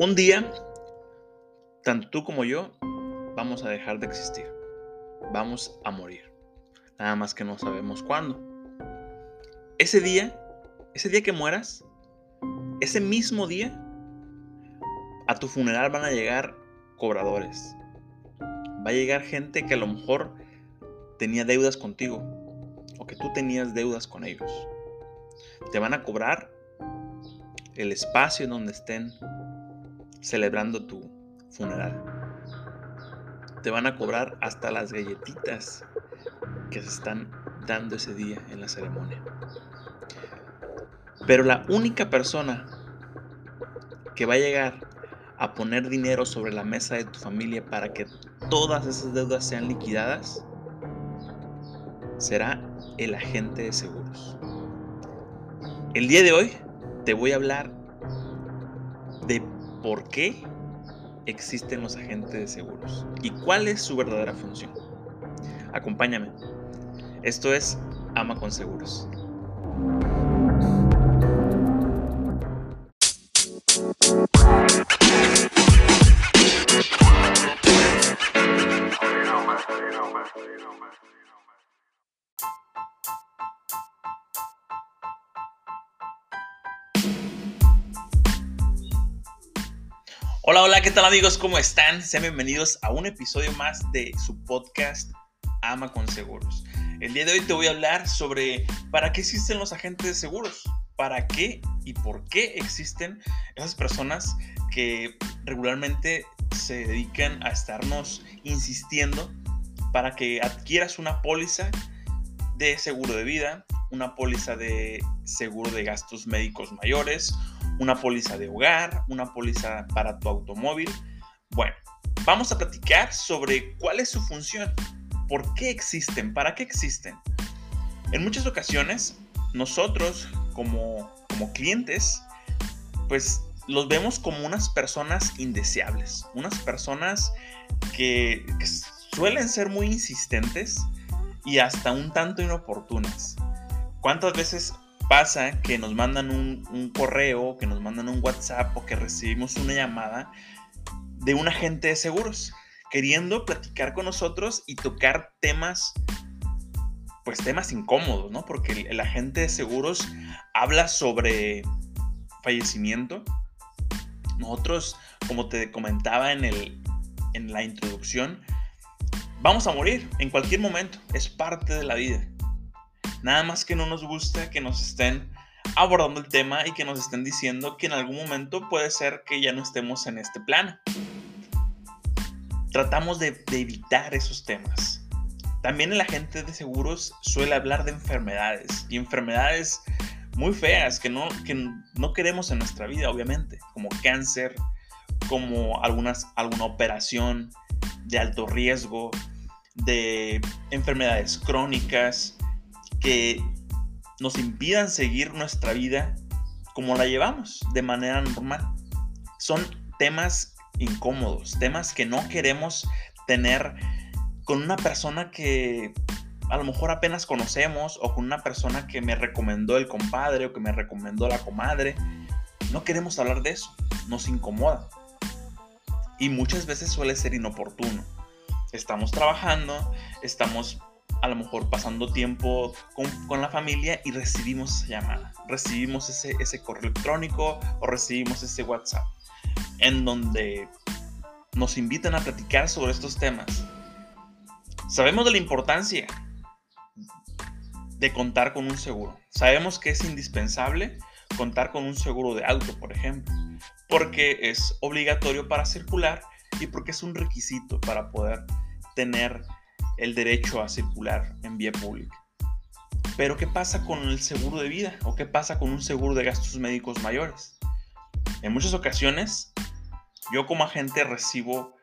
Un día, tanto tú como yo vamos a dejar de existir. Vamos a morir. Nada más que no sabemos cuándo. Ese día, ese día que mueras, ese mismo día, a tu funeral van a llegar cobradores. Va a llegar gente que a lo mejor tenía deudas contigo o que tú tenías deudas con ellos. Te van a cobrar el espacio en donde estén celebrando tu funeral. Te van a cobrar hasta las galletitas que se están dando ese día en la ceremonia. Pero la única persona que va a llegar a poner dinero sobre la mesa de tu familia para que todas esas deudas sean liquidadas será el agente de seguros. El día de hoy te voy a hablar por qué existen los agentes de seguros y cuál es su verdadera función. Acompáñame. Esto es Ama con Seguros. Tal amigos? ¿Cómo están? Sean bienvenidos a un episodio más de su podcast Ama con Seguros. El día de hoy te voy a hablar sobre para qué existen los agentes de seguros, para qué y por qué existen esas personas que regularmente se dedican a estarnos insistiendo para que adquieras una póliza de seguro de vida, una póliza de seguro de gastos médicos mayores, una póliza de hogar, una póliza para tu automóvil. Bueno, vamos a platicar sobre cuál es su función, por qué existen, para qué existen. En muchas ocasiones, nosotros como, como clientes, pues los vemos como unas personas indeseables, unas personas que, que suelen ser muy insistentes y hasta un tanto inoportunas. ¿Cuántas veces pasa que nos mandan un, correo, que nos mandan un WhatsApp o que recibimos una llamada de un agente de seguros queriendo platicar con nosotros y tocar temas, pues temas incómodos, ¿no? Porque el, agente de seguros habla sobre fallecimiento. Nosotros, como te comentaba en, el, en la introducción, vamos a morir en cualquier momento, es parte de la vida. Nada más que no nos gusta que nos estén abordando el tema y que nos estén diciendo que en algún momento puede ser que ya no estemos en este plano. Tratamos de, evitar esos temas. También el agente de seguros suele hablar de enfermedades y enfermedades muy feas que no, que no queremos en nuestra vida, obviamente, como cáncer, como algunas, alguna operación de alto riesgo, de enfermedades crónicas, que nos impidan seguir nuestra vida como la llevamos, de manera normal. Son temas incómodos, temas que no queremos tener con una persona que a lo mejor apenas conocemos o con una persona que me recomendó el compadre o que me recomendó la comadre. No queremos hablar de eso, nos incomoda. Y muchas veces suele ser inoportuno. Estamos trabajando, estamos a lo mejor pasando tiempo con, la familia y recibimos esa llamada, recibimos ese, ese correo electrónico o recibimos ese WhatsApp en donde nos invitan a platicar sobre estos temas. Sabemos de la importancia de contar con un seguro. Sabemos que es indispensable contar con un seguro de auto, por ejemplo, porque es obligatorio para circular y porque es un requisito para poder tener el derecho a circular en vía pública. Pero ¿qué pasa con el seguro de vida? ¿O qué pasa con un seguro de gastos médicos mayores? En muchas ocasiones, yo como agente recibo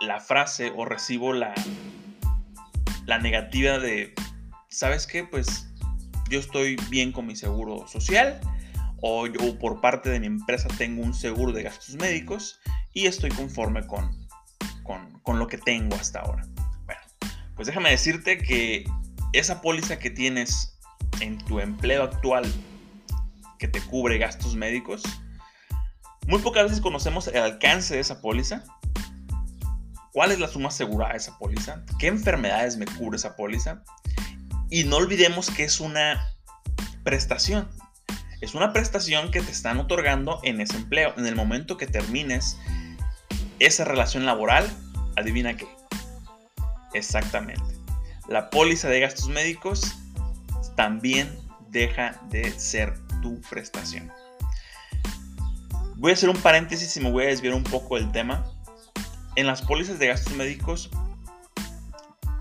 la frase o recibo la, la negativa de, ¿sabes qué? Pues yo estoy bien con mi seguro social o por parte de mi empresa tengo un seguro de gastos médicos y estoy conforme con, con, con lo que tengo hasta ahora. Pues déjame decirte que esa póliza que tienes en tu empleo actual que te cubre gastos médicos, Muy pocas veces conocemos el alcance de esa póliza. ¿Cuál es la suma asegurada de esa póliza? ¿Qué enfermedades me cubre esa póliza? Y no olvidemos que es una prestación. Es una prestación que te están otorgando en ese empleo. En el momento que termines esa relación laboral, adivina qué. Exactamente. La póliza de gastos médicos también deja de ser tu prestación. Voy a hacer un paréntesis y me voy a desviar un poco del tema. En las pólizas de gastos médicos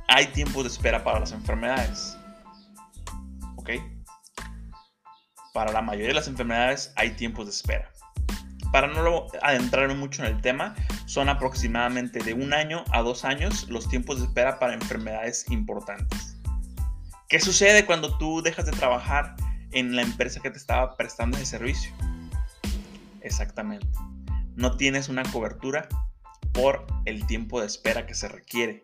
hay tiempos de espera para las enfermedades. ¿Ok? Para la mayoría de las enfermedades hay tiempos de espera. Para no adentrarme mucho en el tema, son aproximadamente de un año a dos años los tiempos de espera para enfermedades importantes. ¿Qué sucede cuando tú dejas de trabajar en la empresa que te estaba prestando ese servicio? Exactamente. No tienes una cobertura por el tiempo de espera que se requiere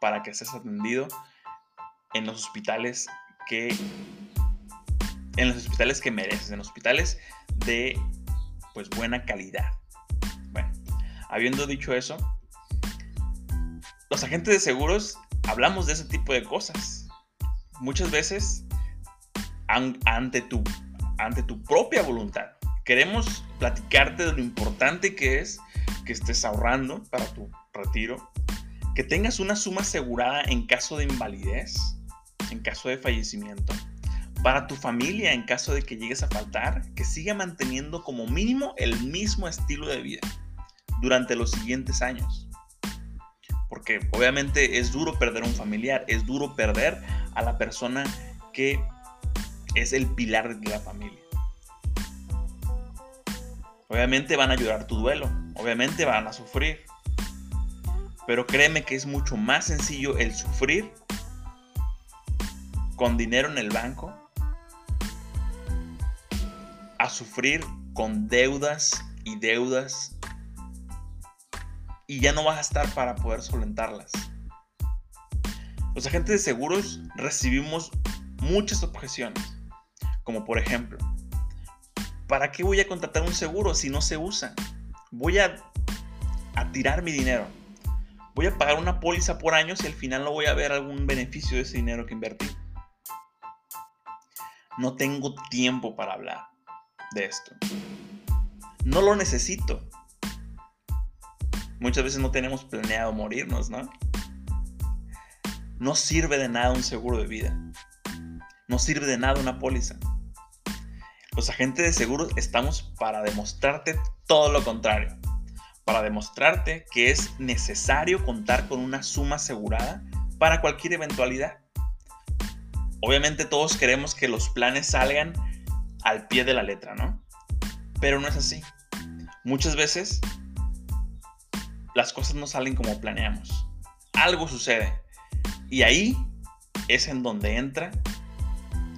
para que seas atendido en los hospitales que en los hospitales que mereces, en hospitales de pues buena calidad. Bueno, habiendo dicho eso, los agentes de seguros hablamos de ese tipo de cosas. Muchas veces ante tu, ante tu propia voluntad. Queremos platicarte de lo importante que es que estés ahorrando para tu retiro, que tengas una suma asegurada en caso de invalidez, en caso de fallecimiento, para tu familia en caso de que llegues a faltar, que siga manteniendo como mínimo el mismo estilo de vida durante los siguientes años. Porque obviamente es duro perder a un familiar, es duro perder a la persona que es el pilar de la familia. Obviamente van a llorar tu duelo, obviamente van a sufrir. Pero créeme que es mucho más sencillo el sufrir con dinero en el banco sufrir con deudas y deudas y ya no vas a estar para poder solventarlas. Los agentes de seguros recibimos muchas objeciones, como por ejemplo, ¿para qué voy a contratar un seguro si no se usa? Voy a, a tirar mi dinero. Voy a pagar una póliza por año si al final no voy a ver algún beneficio de ese dinero que invertí. No tengo tiempo para hablar de esto. No lo necesito. Muchas veces no tenemos planeado morirnos, ¿no? No sirve de nada un seguro de vida. No sirve de nada una póliza. Los agentes de seguros estamos para demostrarte todo lo contrario. Para demostrarte que es necesario contar con una suma asegurada para cualquier eventualidad. Obviamente todos queremos que los planes salgan al pie de la letra, ¿no? Pero no es así. Muchas veces las cosas no salen como planeamos. Algo sucede. Y ahí es en donde entra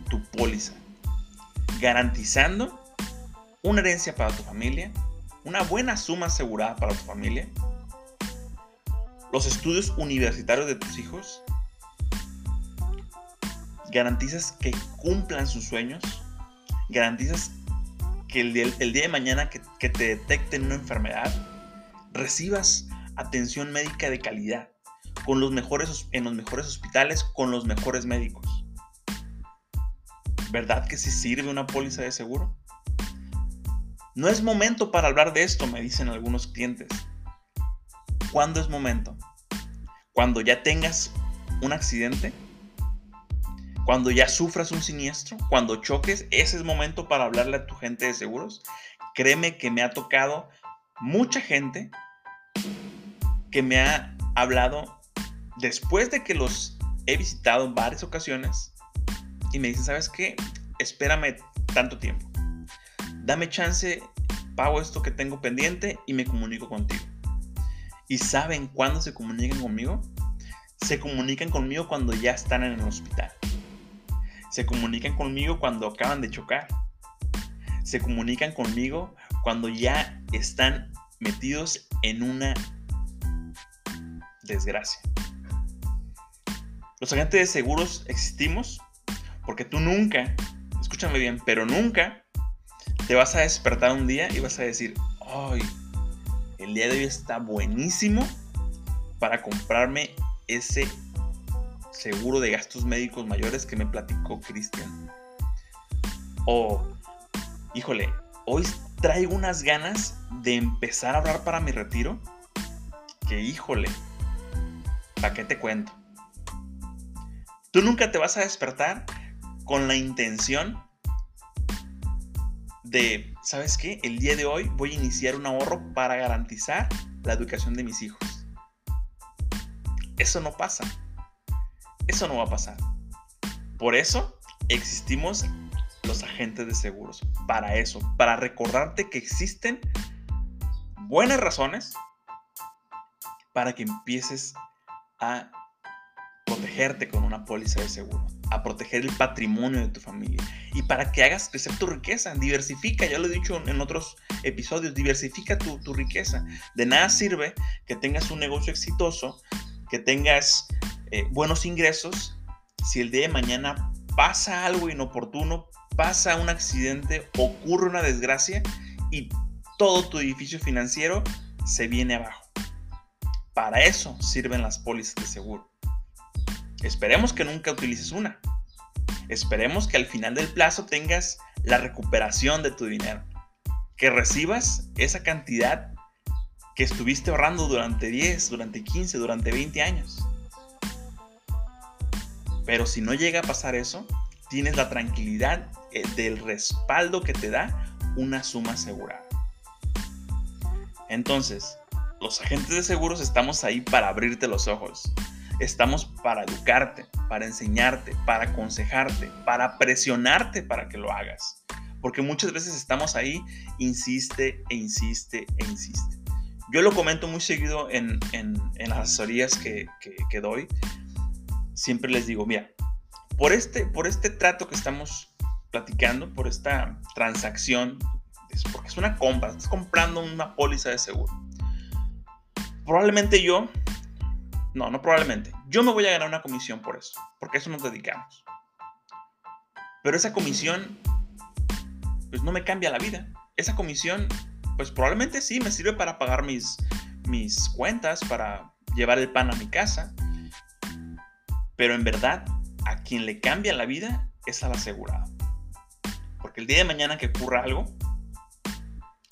tu póliza. Garantizando una herencia para tu familia, una buena suma asegurada para tu familia, los estudios universitarios de tus hijos, garantizas que cumplan sus sueños, garantizas que el día, de mañana que, te detecten una enfermedad, recibas atención médica de calidad con los mejores, en los mejores hospitales con los mejores médicos. ¿Verdad que sí sirve una póliza de seguro? No es momento para hablar de esto, me dicen algunos clientes. ¿Cuándo es momento? Cuando ya tengas un accidente cuando ya sufras un siniestro, cuando choques, ese es momento para hablarle a tu gente de seguros. Créeme que me ha tocado mucha gente que me ha hablado después de que los he visitado en varias ocasiones y me dicen, ¿sabes qué? Espérame tanto tiempo. Dame chance, pago esto que tengo pendiente y me comunico contigo. ¿Y saben cuándo se comunican conmigo? Se comunican conmigo cuando ya están en el hospital. Se comunican conmigo cuando acaban de chocar. Se comunican conmigo cuando ya están metidos en una desgracia. Los agentes de seguros existimos porque tú nunca, escúchame bien, pero nunca te vas a despertar un día y vas a decir, ay, el día de hoy está buenísimo para comprarme ese seguro de gastos médicos mayores que me platicó Cristian. O, híjole, hoy traigo unas ganas de empezar a hablar para mi retiro. Que híjole, ¿para qué te cuento? Tú nunca te vas a despertar con la intención de, ¿sabes qué? El día de hoy voy a iniciar un ahorro para garantizar la educación de mis hijos. Eso no pasa. Eso no va a pasar. Por eso existimos los agentes de seguros. Para eso, para recordarte que existen buenas razones para que empieces a protegerte con una póliza de seguro, a proteger el patrimonio de tu familia y para que hagas crecer tu riqueza. Diversifica, ya lo he dicho en otros episodios, diversifica tu, tu riqueza. De nada sirve que tengas un negocio exitoso, que tengas eh, buenos ingresos si el día de mañana pasa algo inoportuno, pasa un accidente, ocurre una desgracia y todo tu edificio financiero se viene abajo. Para eso sirven las pólizas de seguro. Esperemos que nunca utilices una. Esperemos que al final del plazo tengas la recuperación de tu dinero. Que recibas esa cantidad que estuviste ahorrando durante 10, durante 15, durante 20 años. Pero si no llega a pasar eso, tienes la tranquilidad eh, del respaldo que te da una suma asegurada. Entonces, los agentes de seguros estamos ahí para abrirte los ojos. Estamos para educarte, para enseñarte, para aconsejarte, para presionarte para que lo hagas. Porque muchas veces estamos ahí, insiste e insiste e insiste. Yo lo comento muy seguido en, las asesorías que doy siempre les digo, mira, por este, por este trato que estamos platicando, por esta transacción, porque es una compra, estás comprando una póliza de seguro. Probablemente yo, no, no probablemente, yo me voy a ganar una comisión por eso, porque eso nos dedicamos. Pero esa comisión, pues no me cambia la vida. Esa comisión, pues probablemente sí me sirve para pagar mis, mis cuentas, para llevar el pan a mi casa, pero en verdad, a quien le cambia la vida es al asegurado. Porque el día de mañana que ocurra algo,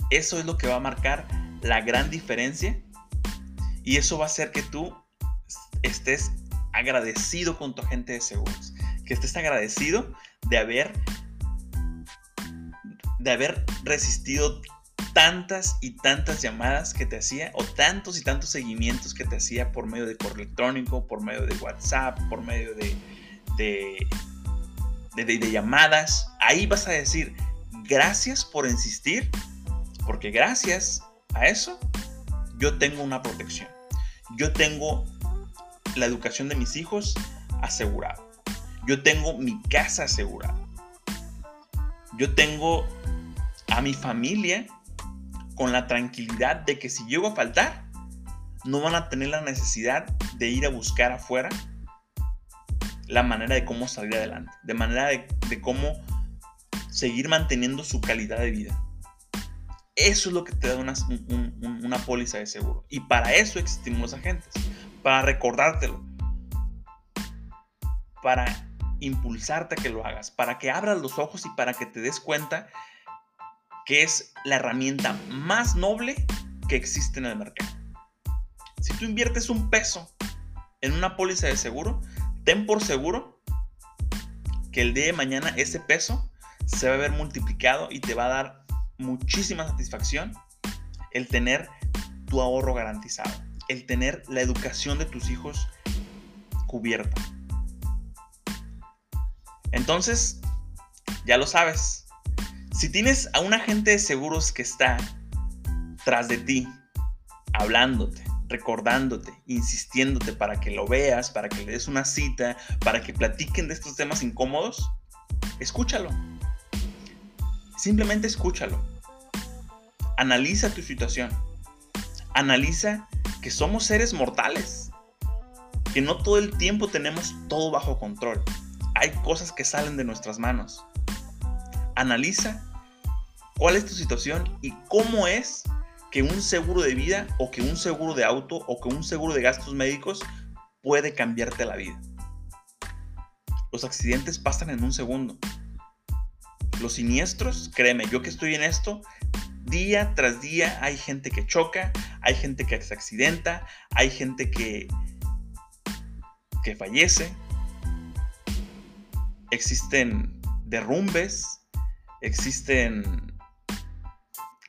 eso es lo que va a marcar la gran diferencia y eso va a hacer que tú estés agradecido con tu agente de seguros, que estés agradecido de haber de haber resistido tantas y tantas llamadas que te hacía o tantos y tantos seguimientos que te hacía por medio de correo electrónico, por medio de WhatsApp, por medio de, de, de, llamadas. Ahí vas a decir, gracias por insistir, porque gracias a eso yo tengo una protección. Yo tengo la educación de mis hijos asegurada. Yo tengo mi casa asegurada. Yo tengo a mi familia con la tranquilidad de que si llego a faltar, no van a tener la necesidad de ir a buscar afuera la manera de cómo salir adelante, de manera de, cómo seguir manteniendo su calidad de vida. Eso es lo que te da una, una póliza de seguro. Y para eso existimos los agentes, para recordártelo, para impulsarte a que lo hagas, para que abras los ojos y para que te des cuenta que es la herramienta más noble que existe en el mercado. Si tú inviertes un peso en una póliza de seguro, ten por seguro que el día de mañana ese peso se va a ver multiplicado y te va a dar muchísima satisfacción el tener tu ahorro garantizado, el tener la educación de tus hijos cubierta. Entonces, ya lo sabes, si tienes a un agente de seguros que está tras de ti, hablándote, recordándote, insistiéndote para que lo veas, para que le des una cita, para que platiquen de estos temas incómodos, escúchalo. Simplemente escúchalo. Analiza tu situación. Analiza que somos seres mortales. Que no todo el tiempo tenemos todo bajo control. Hay cosas que salen de nuestras manos. Analiza cuál es tu situación y cómo es que un seguro de vida o que un seguro de auto o que un seguro de gastos médicos puede cambiarte la vida. Los accidentes pasan en un segundo. Los siniestros, créeme, yo que estoy en esto, día tras día hay gente que choca, hay gente que se accidenta, hay gente que, que fallece, existen derrumbes, existen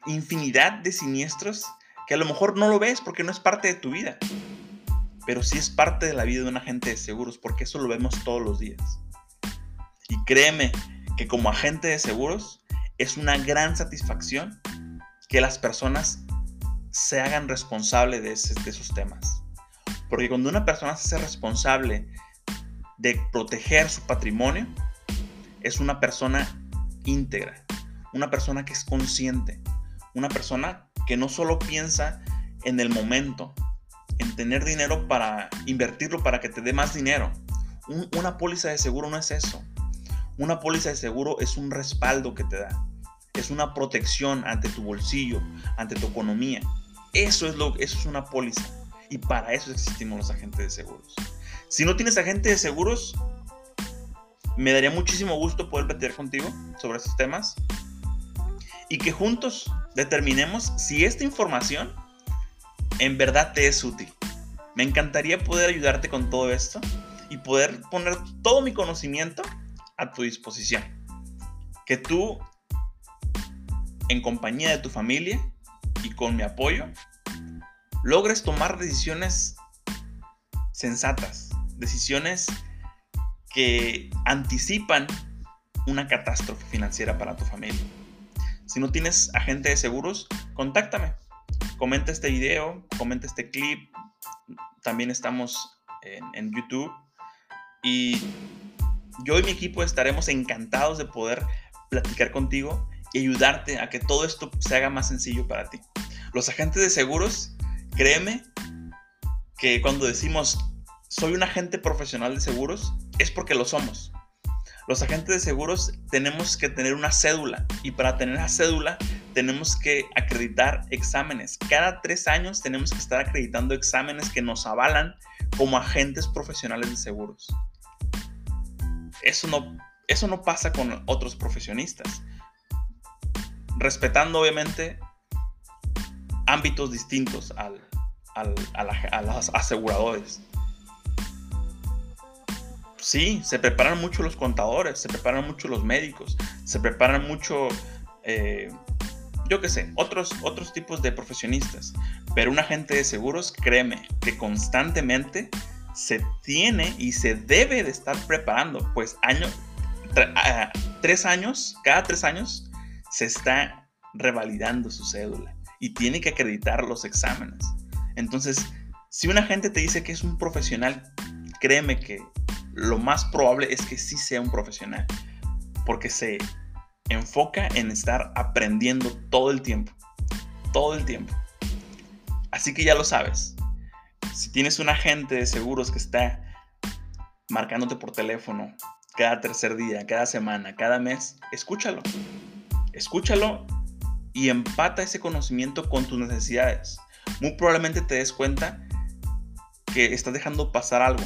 infinidad de siniestros que a lo mejor no lo ves porque no es parte de tu vida, pero sí es parte de la vida de un agente de seguros porque eso lo vemos todos los días. Y créeme que como agente de seguros es una gran satisfacción que las personas se hagan responsable de, de esos temas. Porque cuando una persona se hace responsable de proteger su patrimonio, es una persona íntegra, una persona que es consciente, una persona que no solo piensa en el momento, en tener dinero para invertirlo para que te dé más dinero. una póliza de seguro no es eso. Una póliza de seguro es un respaldo que te da. Es una protección ante tu bolsillo, ante tu economía. Eso es, lo, eso es una póliza. Y para eso existimos los agentes de seguros. Si no tienes agente de seguros, me daría muchísimo gusto poder platicar contigo sobre estos temas y que juntos determinemos si esta información en verdad te es útil. Me encantaría poder ayudarte con todo esto y poder poner todo mi conocimiento a tu disposición. Que tú, en compañía de tu familia y con mi apoyo, logres tomar decisiones sensatas, decisiones que anticipan una catástrofe financiera para tu familia. Si no tienes agente de seguros, contáctame. Comenta este video, comenta este clip. También estamos en, YouTube. Y yo y mi equipo estaremos encantados de poder platicar contigo y ayudarte a que todo esto se haga más sencillo para ti. Los agentes de seguros, créeme que cuando decimos soy un agente profesional de seguros, es porque lo somos. Los agentes de seguros tenemos que tener una cédula y para tener la cédula tenemos que acreditar exámenes. Cada tres años tenemos que estar acreditando exámenes que nos avalan como agentes profesionales de seguros. Eso no, eso no pasa con otros profesionistas. Respetando obviamente ámbitos distintos al, a los aseguradores sí, se preparan mucho los contadores, se preparan mucho los médicos, se preparan mucho, eh, yo qué sé, otros, otros tipos de profesionistas. Pero un agente de seguros, créeme, que constantemente se tiene y se debe de estar preparando, pues año, tres años, cada tres años, se está revalidando su cédula y tiene que acreditar los exámenes. Entonces, si un agente te dice que es un profesional, créeme que lo más probable es que sí sea un profesional, porque se enfoca en estar aprendiendo todo el tiempo, todo el tiempo. Así que ya lo sabes, si tienes un agente de seguros que está marcándote por teléfono cada tercer día, cada semana, cada mes, escúchalo. Escúchalo y empata ese conocimiento con tus necesidades. Muy probablemente te des cuenta que estás dejando pasar algo.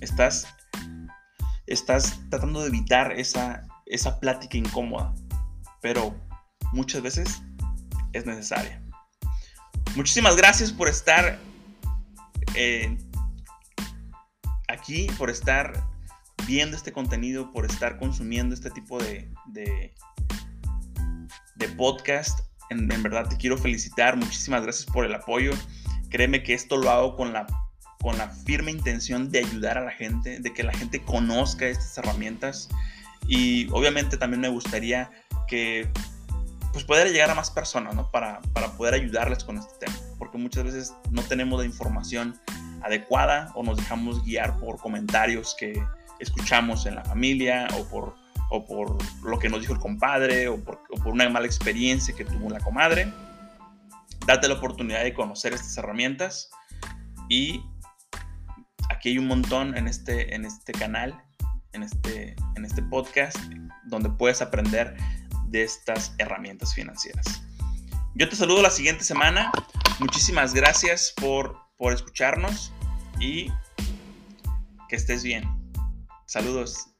Estás estás tratando de evitar esa, esa plática incómoda, pero muchas veces es necesaria. Muchísimas gracias por estar eh, aquí, por estar viendo este contenido, por estar consumiendo este tipo de, de, podcast. En, en verdad te quiero felicitar, muchísimas gracias por el apoyo. Créeme que esto lo hago con la con la firme intención de ayudar a la gente, de que la gente conozca estas herramientas y obviamente también me gustaría que pues poder llegar a más personas, ¿no? Para, para poder ayudarles con este tema, porque muchas veces no tenemos la información adecuada o nos dejamos guiar por comentarios que escuchamos en la familia o por, o por lo que nos dijo el compadre o por, o por una mala experiencia que tuvo la comadre. Date la oportunidad de conocer estas herramientas y aquí hay un montón en este, en este canal, en este, en este podcast, donde puedes aprender de estas herramientas financieras. Yo te saludo la siguiente semana. Muchísimas gracias por, por escucharnos y que estés bien. Saludos.